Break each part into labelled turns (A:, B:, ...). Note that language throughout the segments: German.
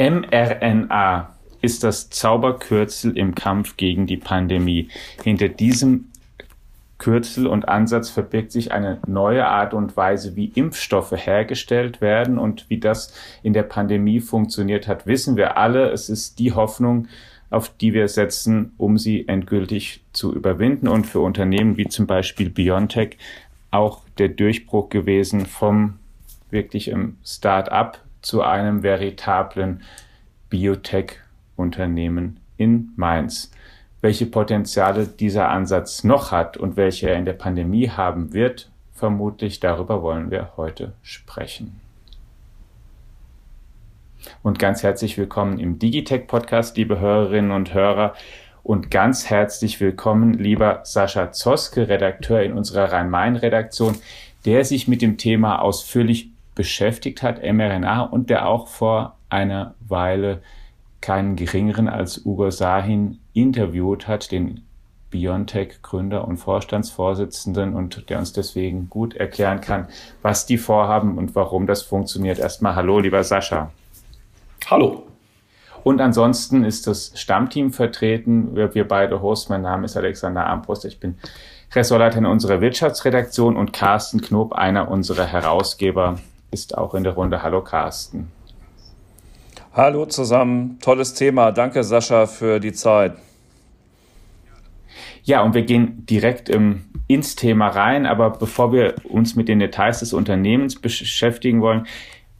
A: mRNA ist das Zauberkürzel im Kampf gegen die Pandemie. Hinter diesem Kürzel und Ansatz verbirgt sich eine neue Art und Weise, wie Impfstoffe hergestellt werden und wie das in der Pandemie funktioniert hat, wissen wir alle. Es ist die Hoffnung, auf die wir setzen, um sie endgültig zu überwinden und für Unternehmen wie zum Beispiel BioNTech auch der Durchbruch gewesen vom wirklich im Start-up zu einem veritablen Biotech-Unternehmen in Mainz. Welche Potenziale dieser Ansatz noch hat und welche er in der Pandemie haben wird, vermutlich darüber wollen wir heute sprechen. Und ganz herzlich willkommen im Digitech Podcast, liebe Hörerinnen und Hörer. Und ganz herzlich willkommen, lieber Sascha Zoske, Redakteur in unserer Rhein-Main-Redaktion, der sich mit dem Thema ausführlich beschäftigt hat, mRNA, und der auch vor einer Weile keinen geringeren als Ugo Sahin interviewt hat, den BioNTech-Gründer und Vorstandsvorsitzenden und der uns deswegen gut erklären kann, was die vorhaben und warum das funktioniert. Erstmal Hallo, lieber Sascha.
B: Hallo.
A: Und ansonsten ist das Stammteam vertreten. Wir, wir beide Hosts. Mein Name ist Alexander Armbruster. Ich bin Ressortleiter in unserer Wirtschaftsredaktion und Carsten Knob, einer unserer Herausgeber, ist auch in der Runde. Hallo Carsten.
B: Hallo zusammen. Tolles Thema. Danke Sascha für die Zeit.
A: Ja, und wir gehen direkt ähm, ins Thema rein. Aber bevor wir uns mit den Details des Unternehmens beschäftigen wollen,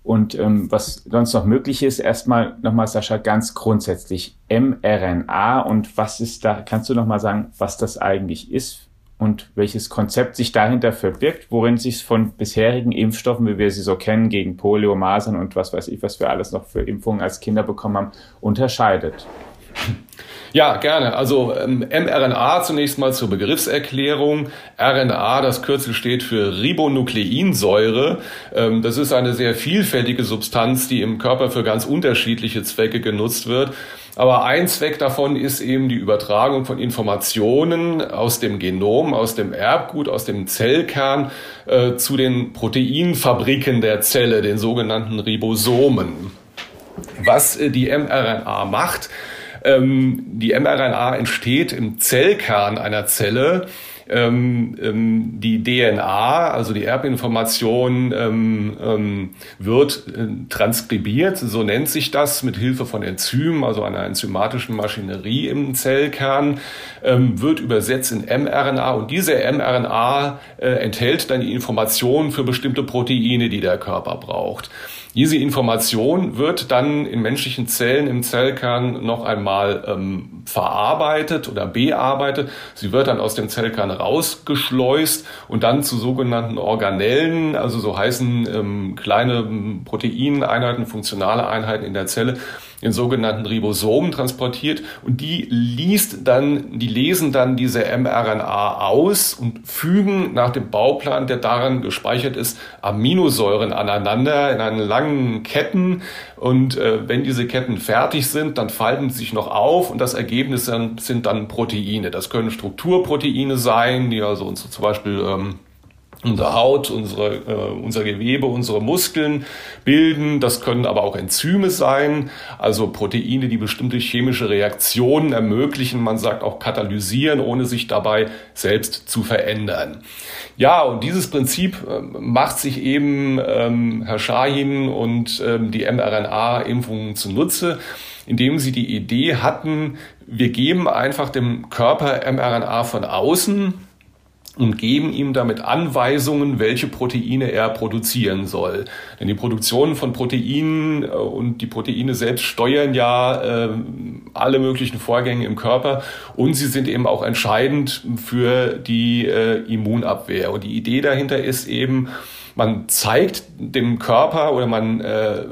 A: und ähm, was sonst noch möglich ist, erstmal nochmal, Sascha, ganz grundsätzlich mRNA und was ist da, kannst du nochmal sagen, was das eigentlich ist und welches Konzept sich dahinter verbirgt, worin sich von bisherigen Impfstoffen, wie wir sie so kennen, gegen Polio, Masern und was weiß ich, was wir alles noch für Impfungen als Kinder bekommen haben, unterscheidet?
B: Ja, gerne. Also ähm, mRNA zunächst mal zur Begriffserklärung. RNA, das Kürzel steht für Ribonukleinsäure. Ähm, das ist eine sehr vielfältige Substanz, die im Körper für ganz unterschiedliche Zwecke genutzt wird. Aber ein Zweck davon ist eben die Übertragung von Informationen aus dem Genom, aus dem Erbgut, aus dem Zellkern äh, zu den Proteinfabriken der Zelle, den sogenannten Ribosomen. Was äh, die mRNA macht, ähm, die mRNA entsteht im Zellkern einer Zelle. Ähm, ähm, die DNA, also die Erbinformation, ähm, wird äh, transkribiert, so nennt sich das, mit Hilfe von Enzymen, also einer enzymatischen Maschinerie im Zellkern, wird übersetzt in mRNA und diese mRNA äh, enthält dann die Informationen für bestimmte Proteine, die der Körper braucht. Diese Information wird dann in menschlichen Zellen im Zellkern noch einmal ähm, verarbeitet oder bearbeitet. Sie wird dann aus dem Zellkern rausgeschleust und dann zu sogenannten Organellen, also so heißen ähm, kleine Proteineinheiten, funktionale Einheiten in der Zelle, in sogenannten Ribosomen transportiert und die liest dann, die lesen dann diese mRNA aus und fügen nach dem Bauplan, der daran gespeichert ist, Aminosäuren aneinander in einen langen Ketten und äh, wenn diese Ketten fertig sind, dann falten sie sich noch auf und das Ergebnis sind, sind dann Proteine. Das können Strukturproteine sein, die also uns zum Beispiel ähm, unsere Haut, unsere, äh, unser Gewebe, unsere Muskeln bilden. Das können aber auch Enzyme sein, also Proteine, die bestimmte chemische Reaktionen ermöglichen. Man sagt auch katalysieren, ohne sich dabei selbst zu verändern. Ja, und dieses Prinzip äh, macht sich eben ähm, Herr Schahin und ähm, die mRNA-Impfungen zunutze, indem sie die Idee hatten, wir geben einfach dem Körper mRNA von außen und geben ihm damit Anweisungen, welche Proteine er produzieren soll. Denn die Produktion von Proteinen äh, und die Proteine selbst steuern ja äh, alle möglichen Vorgänge im Körper und sie sind eben auch entscheidend für die äh, Immunabwehr. Und die Idee dahinter ist eben, man zeigt dem Körper oder man äh,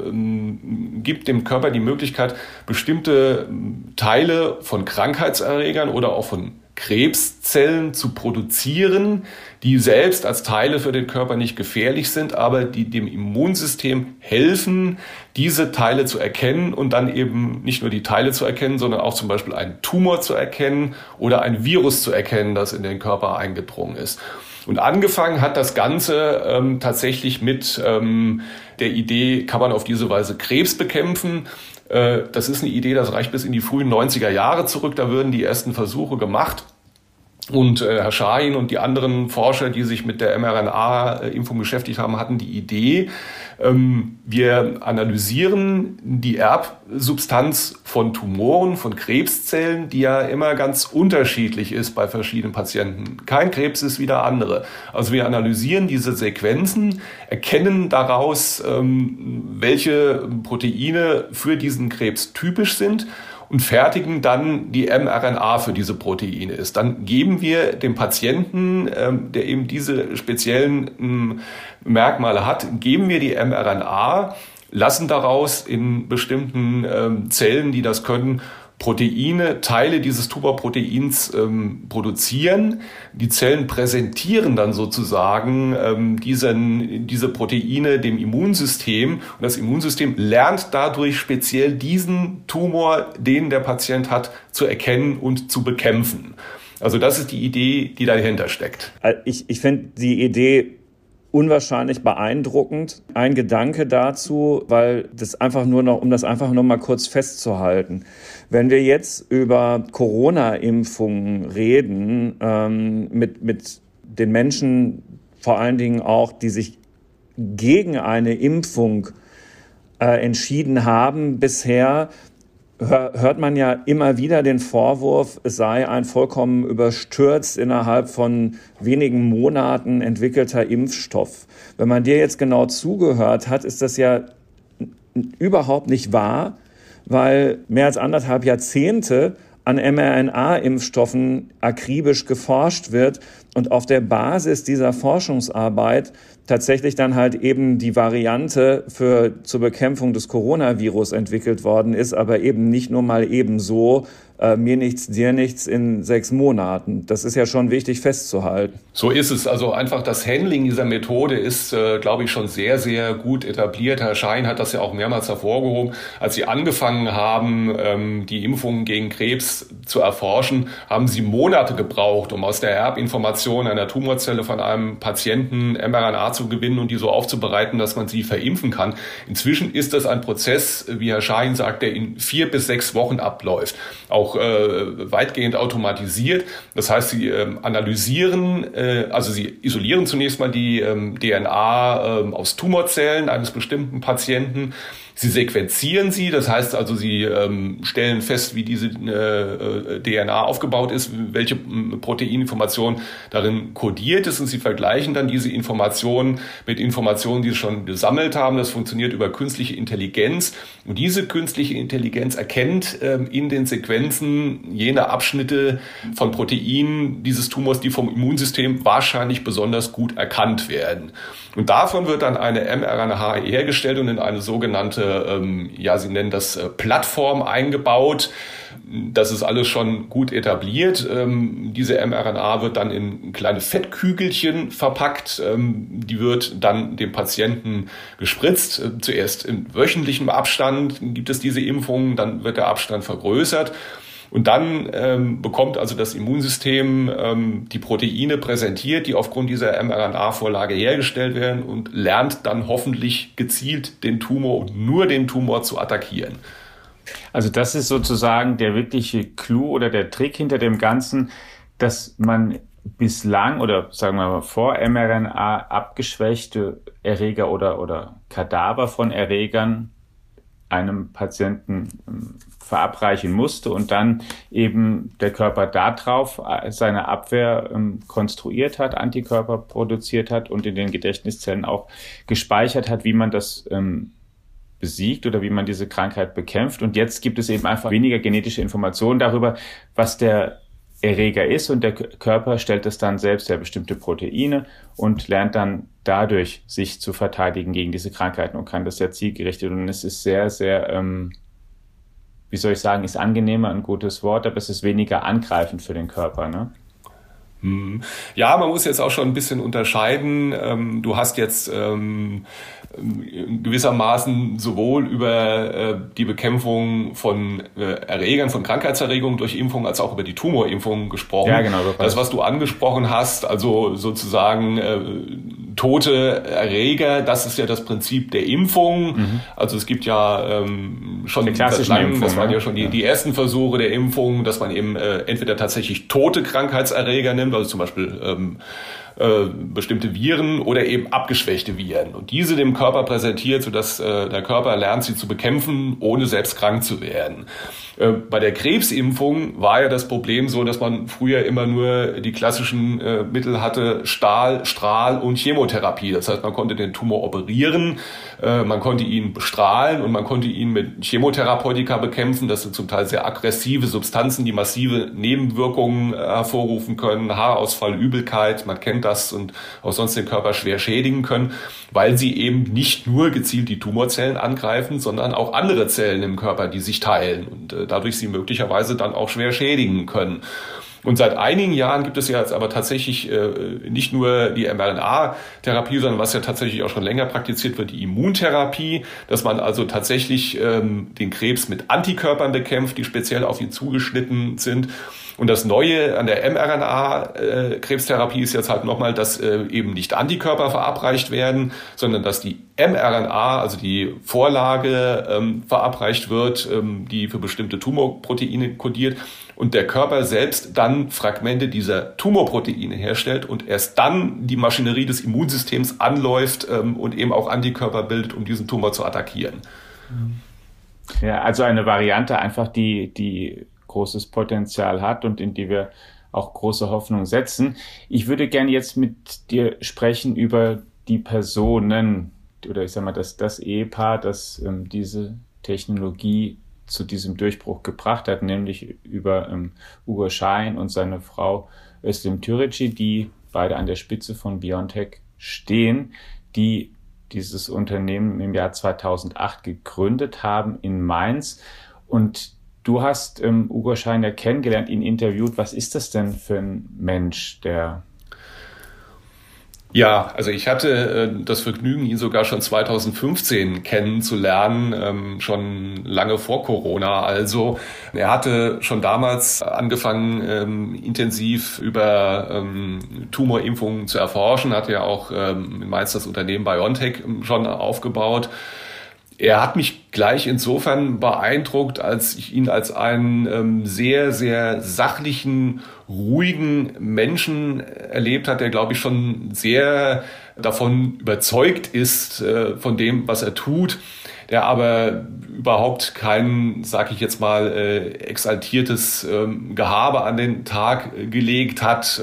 B: gibt dem Körper die Möglichkeit, bestimmte Teile von Krankheitserregern oder auch von Krebszellen zu produzieren, die selbst als Teile für den Körper nicht gefährlich sind, aber die dem Immunsystem helfen, diese Teile zu erkennen und dann eben nicht nur die Teile zu erkennen, sondern auch zum Beispiel einen Tumor zu erkennen oder ein Virus zu erkennen, das in den Körper eingedrungen ist. Und angefangen hat das Ganze ähm, tatsächlich mit ähm, der Idee, kann man auf diese Weise Krebs bekämpfen. Äh, das ist eine Idee, das reicht bis in die frühen 90er Jahre zurück. Da würden die ersten Versuche gemacht. Und äh, Herr Schahin und die anderen Forscher, die sich mit der mRNA-Impfung beschäftigt haben, hatten die Idee, ähm, wir analysieren die Erbsubstanz von Tumoren, von Krebszellen, die ja immer ganz unterschiedlich ist bei verschiedenen Patienten. Kein Krebs ist wie der andere. Also wir analysieren diese Sequenzen, erkennen daraus, ähm, welche Proteine für diesen Krebs typisch sind und fertigen dann die mRNA für diese Proteine ist. Dann geben wir dem Patienten, ähm, der eben diese speziellen ähm, Merkmale hat, geben wir die mRNA, lassen daraus in bestimmten ähm, Zellen, die das können, Proteine, Teile dieses Tumorproteins ähm, produzieren. Die Zellen präsentieren dann sozusagen ähm, diesen, diese Proteine dem Immunsystem und das Immunsystem lernt dadurch speziell diesen Tumor, den der Patient hat, zu erkennen und zu bekämpfen. Also das ist die Idee, die dahinter steckt.
C: Äh, ich, ich finde die Idee unwahrscheinlich beeindruckend. Ein Gedanke dazu, weil das einfach nur noch, um das einfach nur mal kurz festzuhalten. Wenn wir jetzt über Corona-Impfungen reden, ähm, mit, mit den Menschen vor allen Dingen auch, die sich gegen eine Impfung äh, entschieden haben bisher, hört man ja immer wieder den Vorwurf, es sei ein vollkommen überstürzt innerhalb von wenigen Monaten entwickelter Impfstoff. Wenn man dir jetzt genau zugehört hat, ist das ja überhaupt nicht wahr, weil mehr als anderthalb Jahrzehnte an mRNA-Impfstoffen akribisch geforscht wird und auf der Basis dieser Forschungsarbeit tatsächlich dann halt eben die Variante für zur Bekämpfung des Coronavirus entwickelt worden ist, aber eben nicht nur mal eben so, äh, mir nichts, dir nichts in sechs Monaten. Das ist ja schon wichtig festzuhalten.
B: So ist es. Also einfach das Handling dieser Methode ist, äh, glaube ich, schon sehr, sehr gut etabliert. Herr Schein hat das ja auch mehrmals hervorgehoben. Als Sie angefangen haben, ähm, die Impfungen gegen Krebs zu erforschen, haben Sie Monate gebraucht, um aus der Erbinformation einer Tumorzelle von einem Patienten mRNA zu gewinnen und die so aufzubereiten, dass man sie verimpfen kann. Inzwischen ist das ein Prozess, wie Herr Schein sagt, der in vier bis sechs Wochen abläuft. Auch auch äh, weitgehend automatisiert. Das heißt, sie äh, analysieren, äh, also sie isolieren zunächst mal die ähm, DNA äh, aus Tumorzellen eines bestimmten Patienten Sie sequenzieren sie, das heißt also, sie ähm, stellen fest, wie diese äh, äh DNA aufgebaut ist, welche Proteininformation darin kodiert ist und sie vergleichen dann diese Informationen mit Informationen, die sie schon gesammelt haben. Das funktioniert über künstliche Intelligenz und diese künstliche Intelligenz erkennt ähm, in den Sequenzen jene Abschnitte von Proteinen dieses Tumors, die vom Immunsystem wahrscheinlich besonders gut erkannt werden. Und davon wird dann eine mRNA hergestellt und in eine sogenannte, ähm, ja, Sie nennen das äh, Plattform eingebaut. Das ist alles schon gut etabliert. Ähm, diese mRNA wird dann in kleine Fettkügelchen verpackt. Ähm, die wird dann dem Patienten gespritzt. Äh, zuerst in wöchentlichem Abstand gibt es diese Impfungen, dann wird der Abstand vergrößert. Und dann ähm, bekommt also das Immunsystem ähm, die Proteine präsentiert, die aufgrund dieser mRNA-Vorlage hergestellt werden und lernt dann hoffentlich gezielt den Tumor und nur den Tumor zu attackieren.
A: Also das ist sozusagen der wirkliche Clou oder der Trick hinter dem Ganzen, dass man bislang oder sagen wir mal vor mRNA abgeschwächte Erreger oder, oder Kadaver von Erregern einem Patienten ähm, verabreichen musste und dann eben der Körper darauf äh, seine Abwehr ähm, konstruiert hat, Antikörper produziert hat und in den Gedächtniszellen auch gespeichert hat, wie man das ähm, besiegt oder wie man diese Krankheit bekämpft. Und jetzt gibt es eben einfach weniger genetische Informationen darüber, was der Erreger ist und der Körper stellt es dann selbst her bestimmte Proteine und lernt dann dadurch sich zu verteidigen gegen diese Krankheiten und kann das sehr zielgerichtet und es ist sehr, sehr, ähm, wie soll ich sagen, ist angenehmer ein gutes Wort, aber es ist weniger angreifend für den Körper. Ne?
B: Hm. Ja, man muss jetzt auch schon ein bisschen unterscheiden. Ähm, du hast jetzt ähm, gewissermaßen sowohl über äh, die Bekämpfung von äh, Erregern, von Krankheitserregungen durch Impfung, als auch über die Tumorimpfung gesprochen. Ja, genau. Das, was du angesprochen hast, also sozusagen äh, tote Erreger, das ist ja das Prinzip der Impfung. Mhm. Also es gibt ja ähm, schon die klassischen Impfung, das waren ja schon die, die ersten Versuche der Impfung, dass man eben äh, entweder tatsächlich tote Krankheitserreger nimmt, also zum Beispiel ähm, äh, bestimmte Viren oder eben abgeschwächte Viren und diese dem Körper präsentiert, sodass äh, der Körper lernt, sie zu bekämpfen, ohne selbst krank zu werden. Äh, bei der Krebsimpfung war ja das Problem so, dass man früher immer nur die klassischen äh, Mittel hatte, Stahl, Strahl und Chemotherapie. Das heißt, man konnte den Tumor operieren, man konnte ihn bestrahlen und man konnte ihn mit Chemotherapeutika bekämpfen. Das sind zum Teil sehr aggressive Substanzen, die massive Nebenwirkungen hervorrufen können, Haarausfall, Übelkeit, man kennt das und auch sonst den Körper schwer schädigen können, weil sie eben nicht nur gezielt die Tumorzellen angreifen, sondern auch andere Zellen im Körper, die sich teilen. Und dadurch sie möglicherweise dann auch schwer schädigen können. Und seit einigen Jahren gibt es ja jetzt aber tatsächlich äh, nicht nur die mRNA-Therapie, sondern was ja tatsächlich auch schon länger praktiziert wird, die Immuntherapie, dass man also tatsächlich ähm, den Krebs mit Antikörpern bekämpft, die speziell auf ihn zugeschnitten sind. Und das Neue an der mRNA-Krebstherapie ist jetzt halt nochmal, dass äh, eben nicht Antikörper verabreicht werden, sondern dass die mRNA, also die Vorlage, ähm, verabreicht wird, ähm, die für bestimmte Tumorproteine kodiert und der Körper selbst dann Fragmente dieser Tumorproteine herstellt und erst dann die Maschinerie des Immunsystems anläuft ähm, und eben auch Antikörper bildet, um diesen Tumor zu attackieren.
A: Ja, also eine Variante einfach, die, die großes Potenzial hat und in die wir auch große Hoffnung setzen. Ich würde gerne jetzt mit dir sprechen über die Personen oder ich sage mal, das, das Ehepaar, das ähm, diese Technologie zu diesem Durchbruch gebracht hat, nämlich über ähm, Ugo Schein und seine Frau Özlem Türeci, die beide an der Spitze von BioNTech stehen, die dieses Unternehmen im Jahr 2008 gegründet haben in Mainz und Du hast ähm, Ugo Scheiner kennengelernt, ihn interviewt. Was ist das denn für ein Mensch, der
B: ja, also ich hatte äh, das Vergnügen, ihn sogar schon 2015 kennenzulernen, ähm, schon lange vor Corona. Also er hatte schon damals angefangen, ähm, intensiv über ähm, Tumorimpfungen zu erforschen, hatte ja auch ähm, meist das Unternehmen BioNTech ähm, schon aufgebaut. Er hat mich gleich insofern beeindruckt, als ich ihn als einen ähm, sehr, sehr sachlichen, ruhigen Menschen erlebt hat, der, glaube ich, schon sehr davon überzeugt ist, äh, von dem, was er tut, der aber überhaupt kein, sag ich jetzt mal, äh, exaltiertes ähm, Gehabe an den Tag gelegt hat.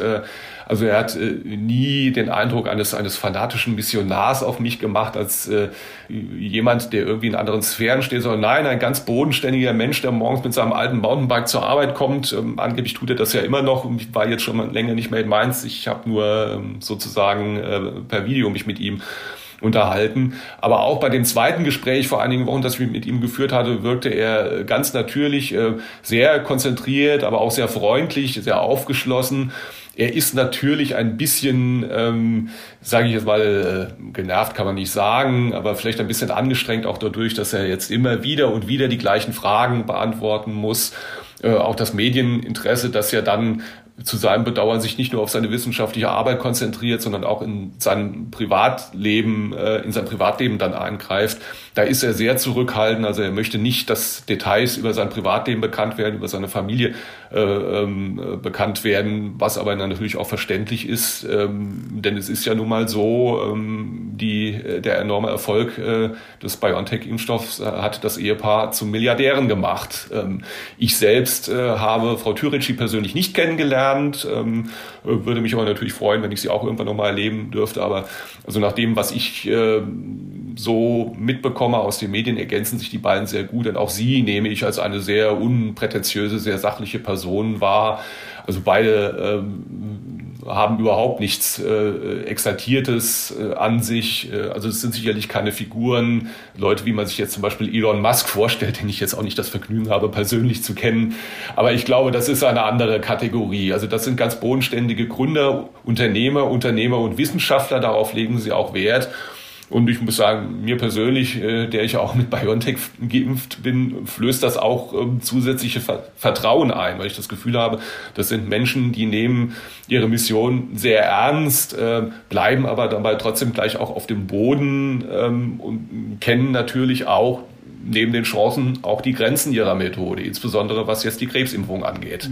B: Also er hat äh, nie den Eindruck eines, eines fanatischen Missionars auf mich gemacht, als äh, jemand, der irgendwie in anderen Sphären steht, sondern nein, ein ganz bodenständiger Mensch, der morgens mit seinem alten Mountainbike zur Arbeit kommt. Ähm, angeblich tut er das ja immer noch und ich war jetzt schon länger nicht mehr in Mainz. Ich habe nur ähm, sozusagen äh, per Video mich mit ihm unterhalten. Aber auch bei dem zweiten Gespräch vor einigen Wochen, das ich mit ihm geführt hatte, wirkte er ganz natürlich, äh, sehr konzentriert, aber auch sehr freundlich, sehr aufgeschlossen. Er ist natürlich ein bisschen, ähm, sage ich jetzt mal, äh, genervt kann man nicht sagen, aber vielleicht ein bisschen angestrengt auch dadurch, dass er jetzt immer wieder und wieder die gleichen Fragen beantworten muss. Äh, auch das Medieninteresse, das ja dann zu seinem Bedauern sich nicht nur auf seine wissenschaftliche Arbeit konzentriert, sondern auch in seinem Privatleben, äh, in sein Privatleben dann eingreift. Da ist er sehr zurückhaltend. Also er möchte nicht, dass Details über sein Privatleben bekannt werden, über seine Familie äh, ähm, bekannt werden, was aber natürlich auch verständlich ist, ähm, denn es ist ja nun mal so, ähm, die, der enorme Erfolg äh, des BioNTech-Impfstoffs äh, hat das Ehepaar zu Milliardären gemacht. Ähm, ich selbst äh, habe Frau Türeci persönlich nicht kennengelernt kennengelernt. Ähm, würde mich aber natürlich freuen, wenn ich sie auch irgendwann nochmal erleben dürfte. Aber also nach dem, was ich äh, so mitbekomme aus den Medien, ergänzen sich die beiden sehr gut. Denn auch sie nehme ich als eine sehr unprätentiöse, sehr sachliche Person wahr. Also beide ähm, haben überhaupt nichts äh, Exaltiertes äh, an sich. Äh, also es sind sicherlich keine Figuren, Leute, wie man sich jetzt zum Beispiel Elon Musk vorstellt, den ich jetzt auch nicht das Vergnügen habe, persönlich zu kennen. Aber ich glaube, das ist eine andere Kategorie. Also das sind ganz bodenständige Gründer, Unternehmer, Unternehmer und Wissenschaftler. Darauf legen sie auch Wert. Und ich muss sagen, mir persönlich, äh, der ich auch mit BioNTech geimpft bin, flößt das auch ähm, zusätzliche Vertrauen ein, weil ich das Gefühl habe, das sind Menschen, die nehmen ihre Mission sehr ernst, äh, bleiben aber dabei trotzdem gleich auch auf dem Boden ähm, und kennen natürlich auch neben den Chancen auch die Grenzen ihrer Methode, insbesondere was jetzt die Krebsimpfung angeht.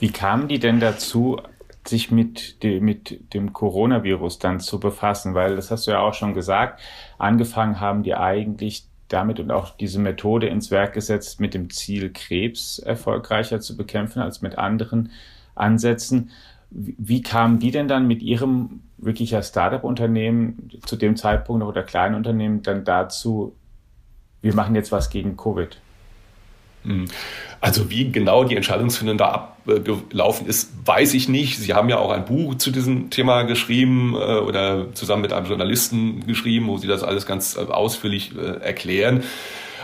A: Wie kamen die denn dazu, sich mit, de, mit dem Coronavirus dann zu befassen, weil das hast du ja auch schon gesagt, angefangen haben die eigentlich damit und auch diese Methode ins Werk gesetzt mit dem Ziel, Krebs erfolgreicher zu bekämpfen als mit anderen Ansätzen. Wie, kamen die denn dann mit ihrem wirklicher Startup-Unternehmen zu dem Zeitpunkt noch oder kleinen Unternehmen dann dazu, wir machen jetzt was gegen Covid?
B: Hm. Also wie genau die Entscheidungsfindung da abgelaufen ist, weiß ich nicht. Sie haben ja auch ein Buch zu diesem Thema geschrieben äh, oder zusammen mit einem Journalisten geschrieben, wo Sie das alles ganz äh, ausführlich äh, erklären.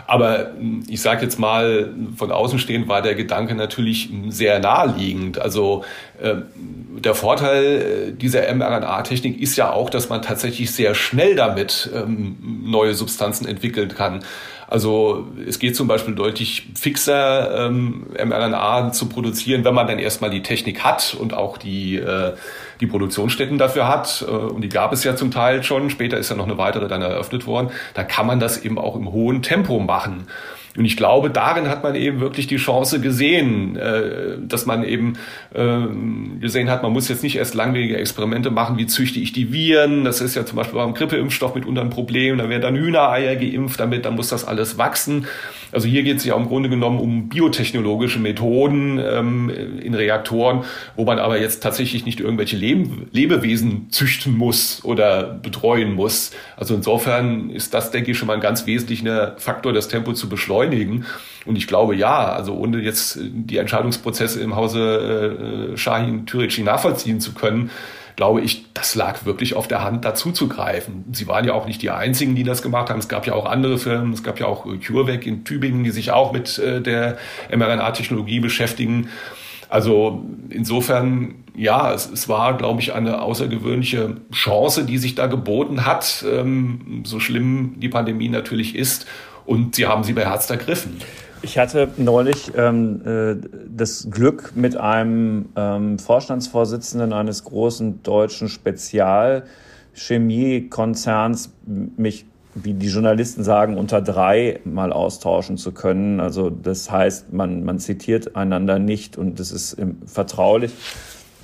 B: Aber hm, ich sage jetzt mal, von außen stehend war der Gedanke natürlich sehr naheliegend. Also äh, der Vorteil dieser mRNA-Technik ist ja auch, dass man tatsächlich sehr schnell damit ähm, neue Substanzen entwickeln kann. Also es geht zum Beispiel deutlich fixer, ähm, mRNA zu produzieren, wenn man dann erstmal die Technik hat und auch die, äh, die Produktionsstätten dafür hat. Äh, und die gab es ja zum Teil schon. Später ist ja noch eine weitere dann eröffnet worden. Da kann man das eben auch im hohen Tempo machen. Und ich glaube, darin hat man eben wirklich die Chance gesehen, äh, dass man eben äh, gesehen hat, man muss jetzt nicht erst langwierige Experimente machen, wie züchte ich die Viren. Das ist ja zum Beispiel beim Grippeimpfstoff mitunter ein Problem. Da werden dann Hühnereier geimpft damit, dann muss das alles wachsen. Also hier geht es ja im Grunde genommen um biotechnologische Methoden ähm, in Reaktoren, wo man aber jetzt tatsächlich nicht irgendwelche Leben, Lebewesen züchten muss oder betreuen muss. Also insofern ist das, denke ich, schon mal ein ganz wesentlicher Faktor, das Tempo zu beschleunigen. Und ich glaube, ja, also ohne jetzt die Entscheidungsprozesse im Hause äh, Shahin Türeci nachvollziehen zu können, glaube ich, das lag wirklich auf der Hand, dazu zu greifen. Sie waren ja auch nicht die einzigen, die das gemacht haben. Es gab ja auch andere Firmen. Es gab ja auch CureVac in Tübingen, die sich auch mit äh, der mRNA-Technologie beschäftigen. Also insofern, ja, es, es war, glaube ich, eine außergewöhnliche Chance, die sich da geboten hat, ähm, so schlimm die Pandemie natürlich ist. Und sie haben sie beherzt ergriffen.
C: Ich hatte neulich ähm, äh, das Glück, mit einem ähm, Vorstandsvorsitzenden eines großen deutschen Spezialchemiekonzerns mich, wie die Journalisten sagen, unter drei mal austauschen zu können. Also das heißt, man, man zitiert einander nicht und das ist vertraulich.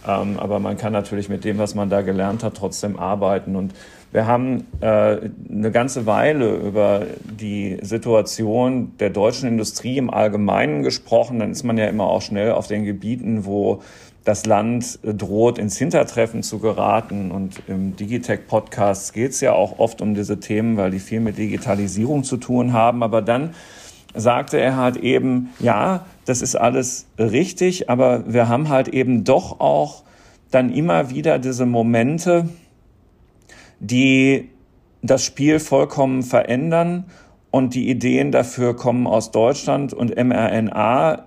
C: Ähm, aber man kann natürlich mit dem, was man da gelernt hat, trotzdem arbeiten. Und wir haben äh, eine ganze Weile über die Situation der deutschen Industrie im Allgemeinen gesprochen. Dann ist man ja immer auch schnell auf den Gebieten, wo das Land droht, ins Hintertreffen zu geraten. Und im Digitech-Podcast geht es ja auch oft um diese Themen, weil die viel mit Digitalisierung zu tun haben. Aber dann sagte er halt eben, ja, das ist alles richtig, aber wir haben halt eben doch auch dann immer wieder diese Momente, die das Spiel vollkommen verändern und die Ideen dafür kommen aus Deutschland und mRNA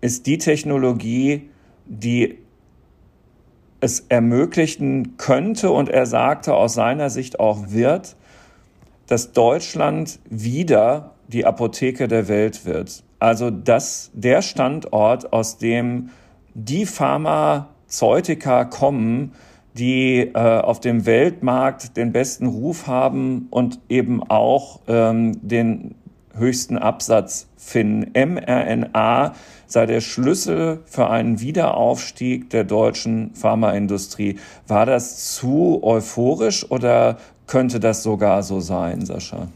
C: ist die Technologie, die es ermöglichen könnte und er sagte aus seiner Sicht auch wird, dass Deutschland wieder die Apotheke der Welt wird. Also dass der Standort, aus dem die Pharmazeutika kommen, die äh, auf dem Weltmarkt den besten Ruf haben und eben auch ähm, den höchsten Absatz finden. mRNA sei der Schlüssel für einen Wiederaufstieg der deutschen Pharmaindustrie. War das zu euphorisch oder könnte das sogar so sein, Sascha?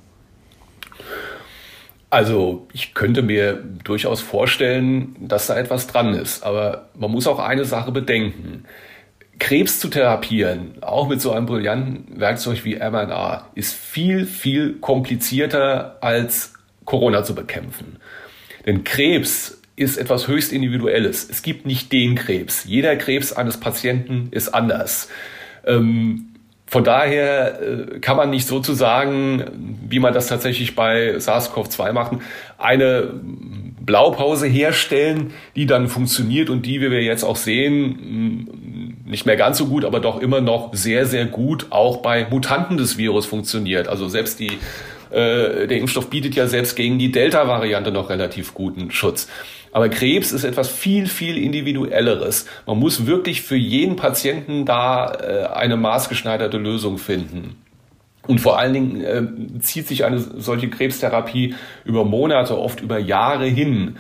B: Also ich könnte mir durchaus vorstellen, dass da etwas dran ist. Aber man muss auch eine Sache bedenken. Krebs zu therapieren, auch mit so einem brillanten Werkzeug wie mRNA, ist viel, viel komplizierter als Corona zu bekämpfen. Denn Krebs ist etwas höchst Individuelles. Es gibt nicht den Krebs. Jeder Krebs eines Patienten ist anders. Ähm, von daher äh, kann man nicht sozusagen, wie man das tatsächlich bei SARS-CoV-2 macht, eine Blaupause herstellen, die dann funktioniert und die, wie wir jetzt auch sehen, nicht mehr ganz so gut, aber doch immer noch sehr, sehr gut auch bei Mutanten des Virus funktioniert. Also selbst die, äh, der Impfstoff bietet ja selbst gegen die Delta-Variante noch relativ guten Schutz. Aber Krebs ist etwas viel, viel individuelleres. Man muss wirklich für jeden Patienten da äh, eine maßgeschneiderte Lösung finden. Und vor allen Dingen äh, zieht sich eine solche Krebstherapie über Monate, oft über Jahre hin.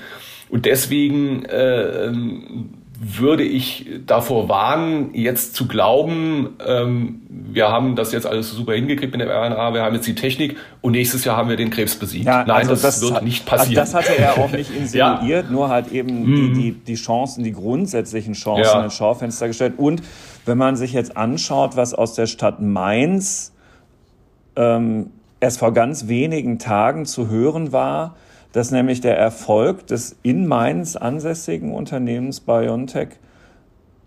B: Und deswegen äh, ähm, würde ich davor warnen, jetzt zu glauben, ähm, wir haben das jetzt alles super hingekriegt mit der RNA, wir haben jetzt die Technik und nächstes Jahr haben wir den Krebs besiegt.
C: Ja, Nein, also das, das, wird nicht passieren. Also das hatte er auch nicht insinuiert, ja. nur halt eben mhm. die, die, die Chancen, die grundsätzlichen Chancen ja. ins Schaufenster gestellt. Und wenn man sich jetzt anschaut, was aus der Stadt Mainz ähm, erst vor ganz wenigen Tagen zu hören war, dass nämlich der Erfolg des in Mainz ansässigen Unternehmens BioNTech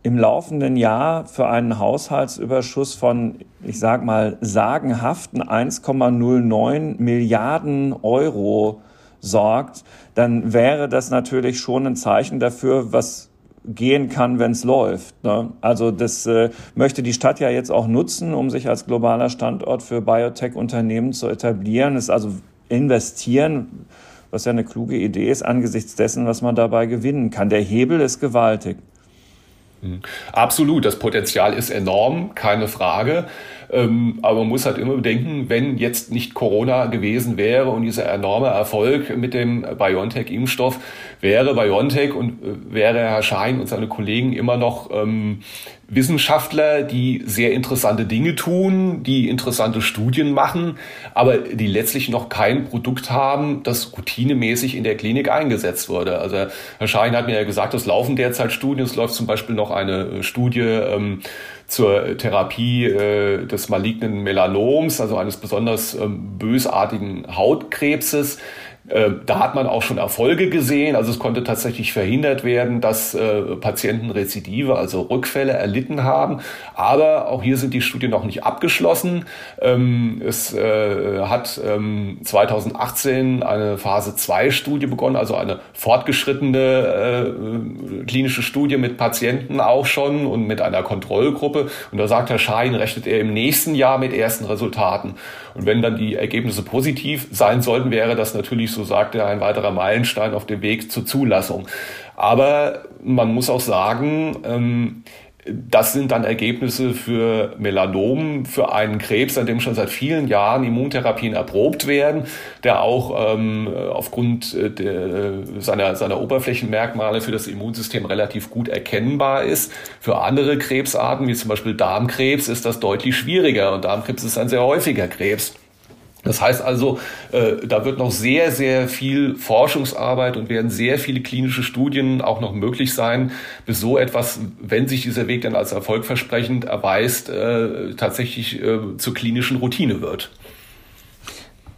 C: im laufenden Jahr für einen Haushaltsüberschuss von, ich sag mal, sagenhaften 1,09 Milliarden Euro sorgt, dann wäre das natürlich schon ein Zeichen dafür, was gehen kann, wenn es läuft. Ne? Also das äh, möchte die Stadt ja jetzt auch nutzen, um sich als globaler Standort für Biotech-Unternehmen zu etablieren. ist also investieren was ja eine kluge Idee ist angesichts dessen, was man dabei gewinnen kann. Der Hebel ist gewaltig.
B: Mhm. Absolut, das Potenzial ist enorm, keine Frage. Ähm, aber man muss halt immer bedenken, wenn jetzt nicht Corona gewesen wäre und dieser enorme Erfolg mit dem BioNTech-Impfstoff, wäre BioNTech und äh, wäre Herr Schein und seine Kollegen immer noch ähm, Wissenschaftler, die sehr interessante Dinge tun, die interessante Studien machen, aber die letztlich noch kein Produkt haben, das routinemäßig in der Klinik eingesetzt wurde. Also Herr Schein hat mir ja gesagt, es laufen derzeit Studien. Es läuft zum Beispiel noch eine Studie ähm, zur Therapie äh, des malignen Melanoms, also eines besonders ähm, bösartigen Hautkrebses. Äh, da hat man auch schon Erfolge gesehen. Also es konnte tatsächlich verhindert werden, dass äh, Patienten Rezidive, also Rückfälle erlitten haben. Aber auch hier sind die Studien noch nicht abgeschlossen. Ähm, es äh, hat ähm, 2018 eine Phase 2 Studie begonnen, also eine fortgeschrittene klinische Studie mit Patienten auch schon und mit einer Kontrollgruppe. Und da sagt Herr Schein, rechnet er im nächsten Jahr mit ersten Resultaten. Und wenn dann die Ergebnisse positiv sein sollten, wäre das natürlich, so sagt er, ein weiterer Meilenstein auf dem Weg zur Zulassung. Aber man muss auch sagen, ähm, das sind dann Ergebnisse für Melanom, für einen Krebs, an dem schon seit vielen Jahren Immuntherapien erprobt werden, der auch ähm, aufgrund äh, der, seiner, seiner Oberflächenmerkmale für das Immunsystem relativ gut erkennbar ist. Für andere Krebsarten, wie zum Beispiel Darmkrebs, ist das deutlich schwieriger und Darmkrebs ist ein sehr häufiger Krebs. Das heißt also, äh, da wird noch sehr, sehr viel Forschungsarbeit und werden sehr viele klinische Studien auch noch möglich sein, bis so etwas, wenn sich dieser Weg dann als erfolgversprechend erweist, äh, tatsächlich äh, zur klinischen Routine wird.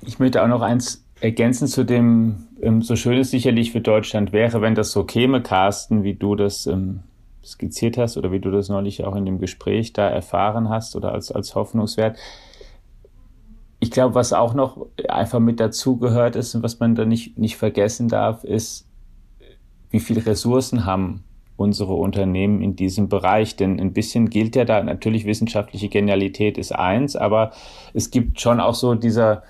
A: Ich möchte auch noch eins ergänzen zu dem, ähm, so schön es sicherlich für Deutschland wäre, wenn das so käme, Carsten, wie du das ähm, skizziert hast oder wie du das neulich auch in dem Gespräch da erfahren hast oder als, als Hoffnungswert ich glaube, was auch noch einfach mit dazugehört ist und was man da nicht, nicht vergessen darf, ist, wie viele Ressourcen haben unsere Unternehmen in diesem Bereich. Denn ein bisschen gilt ja da, natürlich wissenschaftliche Genialität ist eins, aber es gibt schon auch so dieser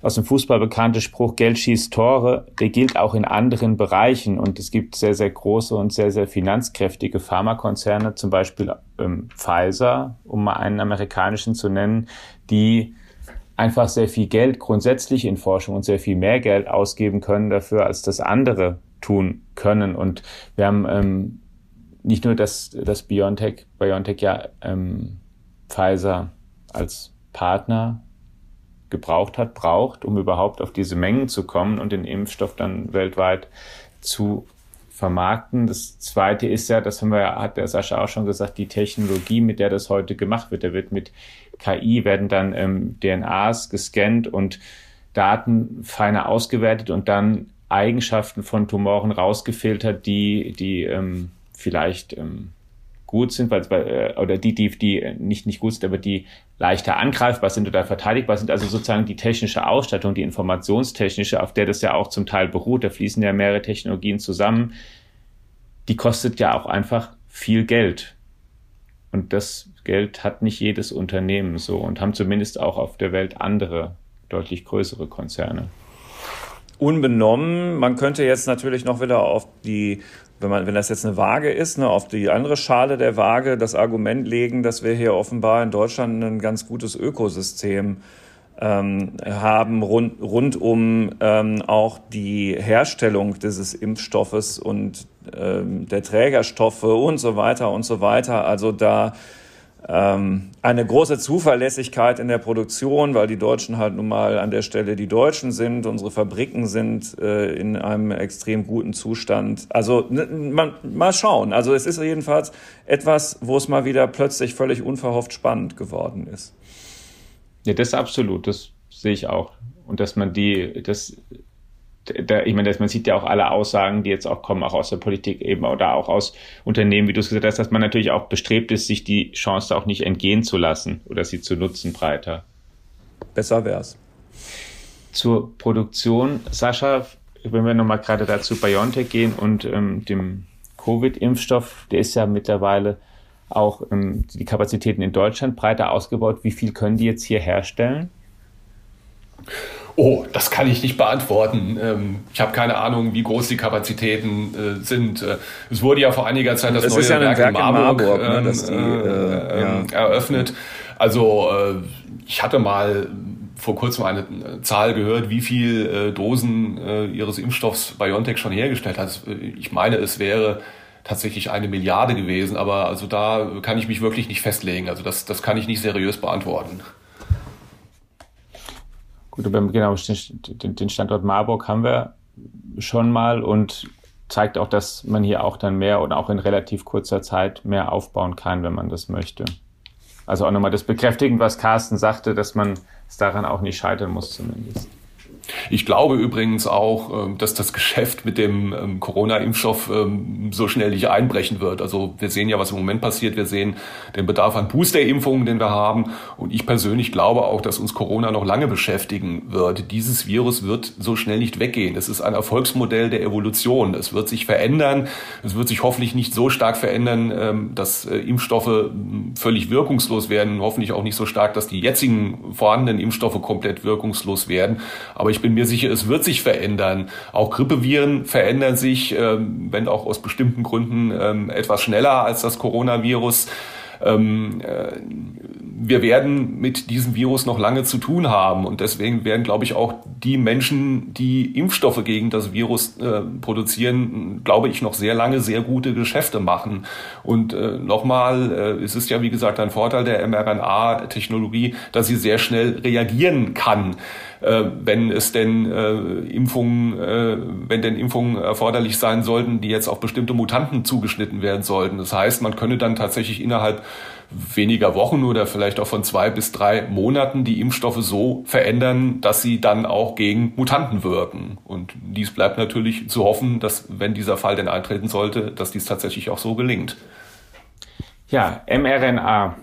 A: aus dem Fußball bekannte Spruch, Geld schießt Tore, der gilt auch in anderen Bereichen. Und es gibt sehr, sehr große und sehr, sehr finanzkräftige Pharmakonzerne, zum Beispiel ähm, Pfizer, um mal einen amerikanischen zu nennen, die einfach sehr viel Geld grundsätzlich in Forschung und sehr viel mehr Geld ausgeben können dafür, als das andere tun können. Und wir haben ähm, nicht nur, dass das BioNTech, BioNTech ja ähm, Pfizer als Partner gebraucht hat, braucht, um überhaupt auf diese Mengen zu kommen und den Impfstoff dann weltweit zu vermarkten. Das zweite ist ja, das haben wir, hat der Sascha auch schon gesagt, die Technologie, mit der das heute gemacht wird. Da wird mit KI werden dann ähm, DNAs gescannt und Daten feiner ausgewertet und dann Eigenschaften von Tumoren rausgefiltert, die, die ähm, vielleicht ähm, gut sind, weil, äh, oder die, die, die nicht, nicht gut sind, aber die leichter angreifbar sind oder verteidigbar sind. Also sozusagen die technische Ausstattung, die informationstechnische, auf der das ja auch zum Teil beruht, da fließen ja mehrere Technologien zusammen, die kostet ja auch einfach viel Geld. Und das Geld hat nicht jedes Unternehmen so und haben zumindest auch auf der Welt andere, deutlich größere Konzerne.
C: Unbenommen, man könnte jetzt natürlich noch wieder auf die wenn, man, wenn das jetzt eine Waage ist, ne, auf die andere Schale der Waage das Argument legen, dass wir hier offenbar in Deutschland ein ganz gutes Ökosystem ähm, haben rund, rund um ähm, auch die Herstellung dieses Impfstoffes und ähm, der Trägerstoffe und so weiter und so weiter. Also da eine große Zuverlässigkeit in der Produktion, weil die Deutschen halt nun mal an der Stelle die Deutschen sind. Unsere Fabriken sind äh, in einem extrem guten Zustand. Also man, mal schauen. Also es ist jedenfalls etwas, wo es mal wieder plötzlich völlig unverhofft spannend geworden ist.
A: Ja, das absolut. Das sehe ich auch. Und dass man die, das da, ich meine, man sieht ja auch alle Aussagen, die jetzt auch kommen, auch aus der Politik eben oder auch aus Unternehmen, wie du es gesagt hast, dass man natürlich auch bestrebt ist, sich die Chance auch nicht entgehen zu lassen oder sie zu nutzen breiter.
C: Besser wär's.
A: Zur Produktion, Sascha, wenn wir nochmal gerade dazu BioNTech gehen und ähm, dem Covid-Impfstoff, der ist ja mittlerweile auch ähm, die Kapazitäten in Deutschland breiter ausgebaut. Wie viel können die jetzt hier herstellen?
B: Oh, das kann ich nicht beantworten. Ähm, ich habe keine Ahnung, wie groß die Kapazitäten äh, sind. Äh, es wurde ja vor einiger Zeit das, das neue ja Werk, Werk, in Marburg, in Marburg ne, ähm, die, äh, ähm, ja. eröffnet. Also ich hatte mal vor kurzem eine Zahl gehört, wie viel Dosen ihres Impfstoffs BioNTech schon hergestellt hat. Ich meine, es wäre tatsächlich eine Milliarde gewesen, aber also da kann ich mich wirklich nicht festlegen. Also das, das kann ich nicht seriös beantworten.
A: Gut, aber genau, den Standort Marburg haben wir schon mal und zeigt auch, dass man hier auch dann mehr und auch in relativ kurzer Zeit mehr aufbauen kann, wenn man das möchte. Also auch nochmal das bekräftigen, was Carsten sagte, dass man es daran auch nicht scheitern muss zumindest.
B: Ich glaube übrigens auch, ähm, dass das Geschäft mit dem ähm, Corona-Impfstoff ähm, so schnell nicht einbrechen wird. Also wir sehen ja, was im Moment passiert. Wir sehen den Bedarf an Booster-Impfungen, den wir haben. Und ich persönlich glaube auch, dass uns Corona noch lange beschäftigen wird. Dieses Virus wird so schnell nicht weggehen. Es ist ein Erfolgsmodell der Evolution. Es wird sich verändern. Es wird sich hoffentlich nicht so stark verändern, dass äh, Impfstoffe völlig wirkungslos werden. Hoffentlich auch nicht so stark, dass die jetzigen vorhandenen Impfstoffe komplett wirkungslos werden. Aber ich bin mir sicher, es wird sich verändern. Auch Grippeviren verändern sich, ähm, wenn auch aus bestimmten Gründen ähm, etwas schneller als das Coronavirus. Ähm, äh, wir werden mit diesem Virus noch lange zu tun haben und deswegen werden, glaube ich, auch die Menschen, die Impfstoffe gegen das Virus äh, produzieren, glaube ich, noch sehr lange sehr gute Geschäfte machen. Und äh, nochmal, äh, es ist ja wie gesagt ein Vorteil der mRNA-Technologie, dass sie sehr schnell reagieren kann äh, wenn es denn äh, Impfungen, äh, wenn denn Impfungen erforderlich sein sollten, die jetzt auf bestimmte Mutanten zugeschnitten werden sollten. Das heißt, man könne dann tatsächlich innerhalb weniger Wochen oder vielleicht auch von zwei bis drei Monaten die Impfstoffe so verändern, dass sie dann auch gegen Mutanten wirken. Und dies bleibt natürlich zu hoffen, dass wenn dieser Fall denn eintreten sollte, dass dies tatsächlich auch so gelingt.
A: Ja, mRNA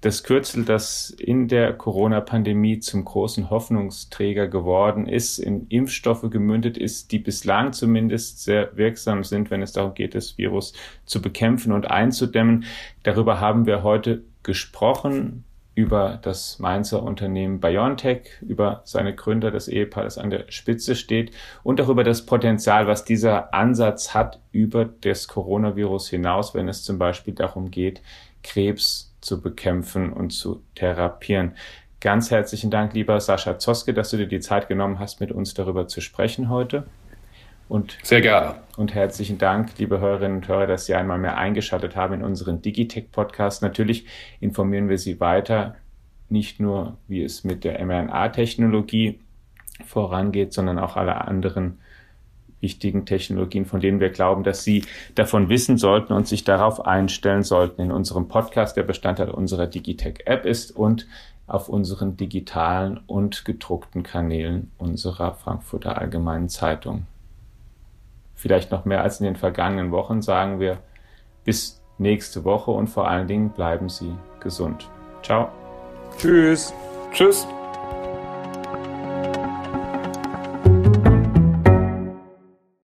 A: das Kürzel, das in der Corona-Pandemie zum großen Hoffnungsträger geworden ist, in Impfstoffe gemündet ist, die bislang zumindest sehr wirksam sind, wenn es darum geht, das Virus zu bekämpfen und einzudämmen. Darüber haben wir heute gesprochen, über das Mainzer Unternehmen BioNTech, über seine Gründer, das Ehepaar, das an der Spitze steht und darüber das Potenzial, was dieser Ansatz hat über das Coronavirus hinaus, wenn es zum Beispiel darum geht, Krebs zu bekämpfen und zu therapieren. Ganz herzlichen Dank, lieber Sascha Zoske, dass du dir die Zeit genommen hast, mit uns darüber zu sprechen heute. Und,
B: Sehr gerne.
A: Und herzlichen Dank, liebe Hörerinnen und Hörer, dass Sie einmal mehr eingeschaltet haben in unseren Digitech-Podcast. Natürlich informieren wir Sie weiter, nicht nur, wie es mit der mRNA-Technologie vorangeht, sondern auch alle anderen wichtigen Technologien, von denen wir glauben, dass Sie davon wissen sollten und sich darauf einstellen sollten in unserem Podcast, der Bestandteil unserer Digitech-App ist und auf unseren digitalen und gedruckten Kanälen unserer Frankfurter Allgemeinen Zeitung. vielleicht noch mehr als in den vergangenen Wochen sagen wir bis nächste Woche und vor allen Dingen bleiben Sie gesund. Ciao.
C: Tschüss.
B: Tschüss.